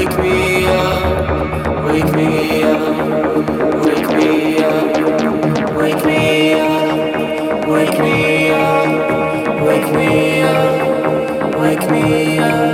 Wake me up. wake me up, wake me up.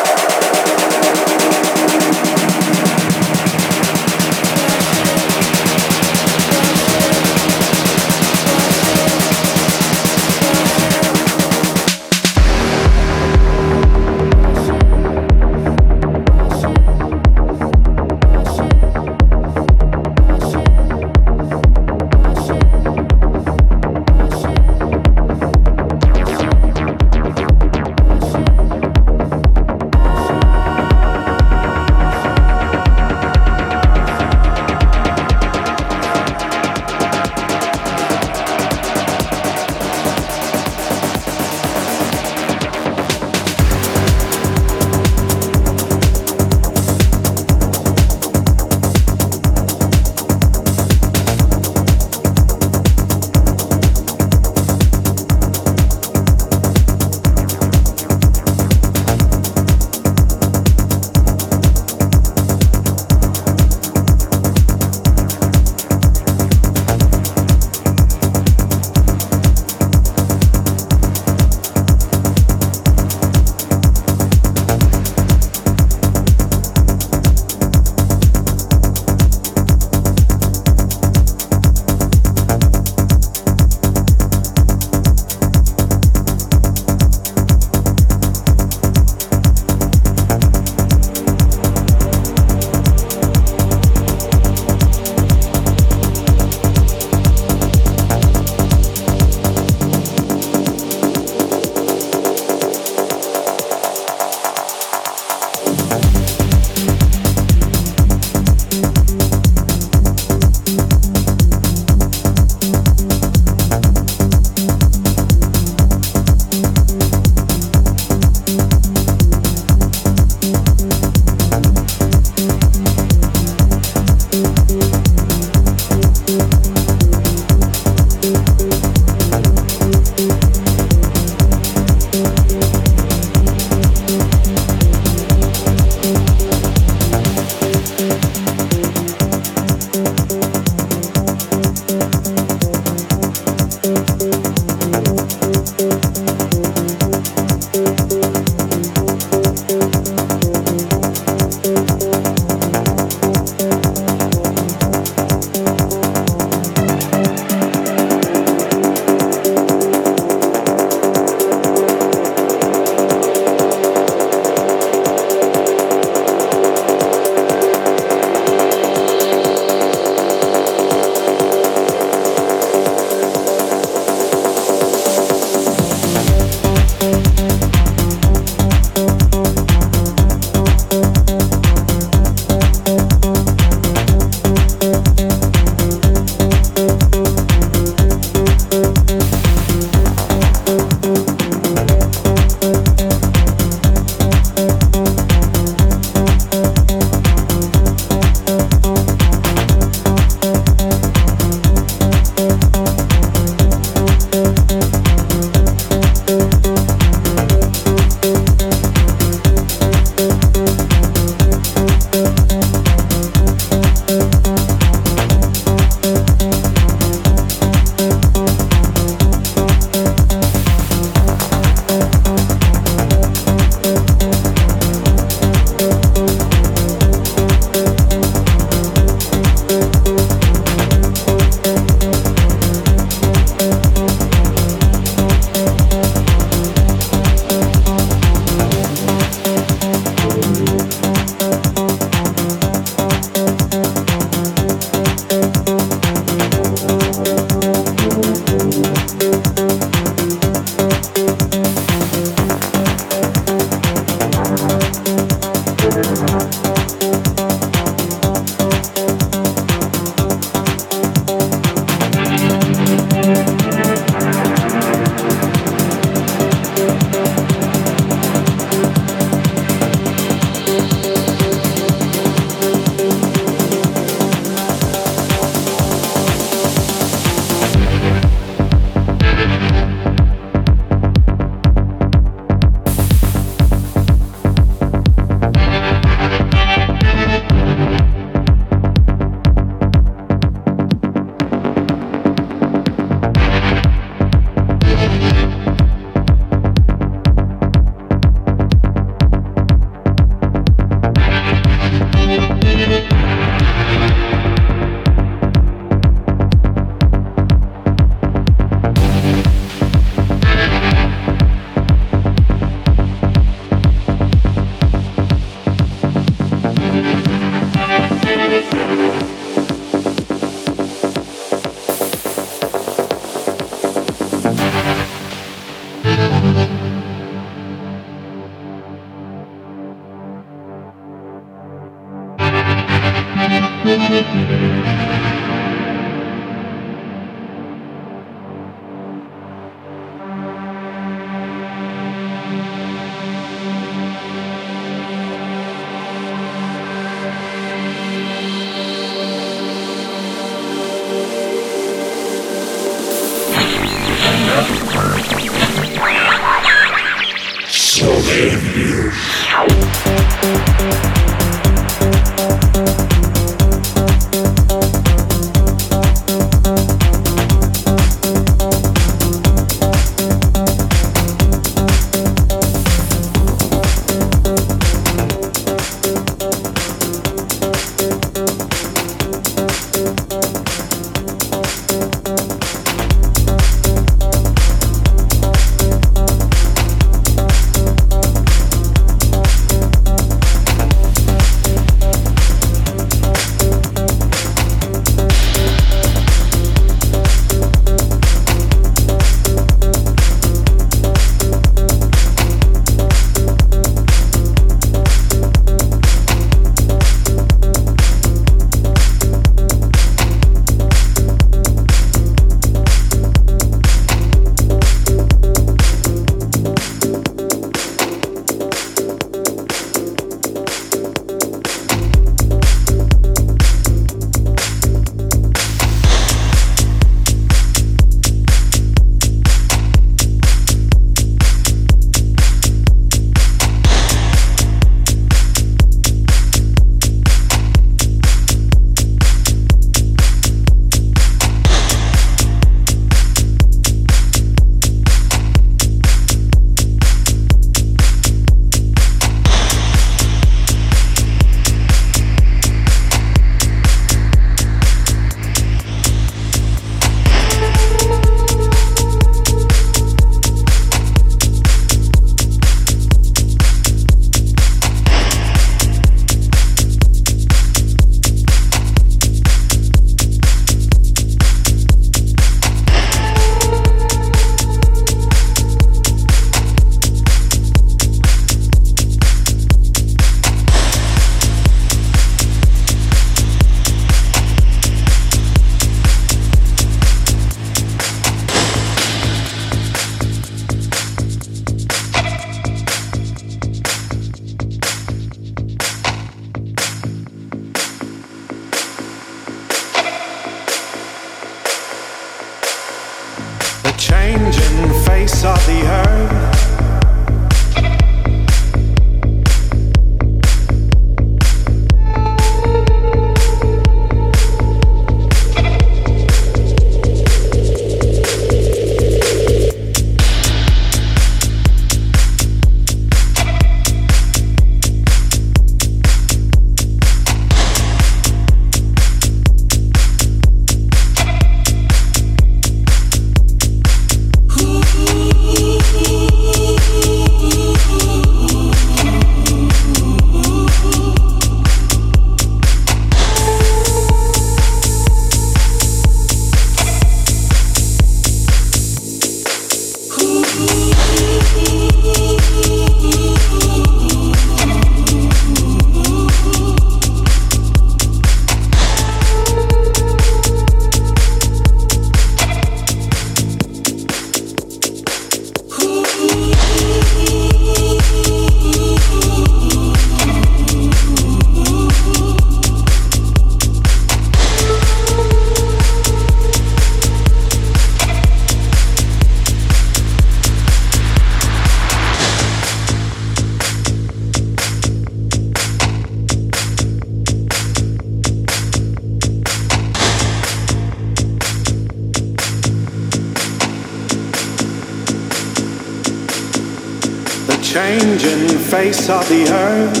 Of the earth,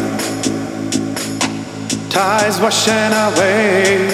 tides washing away.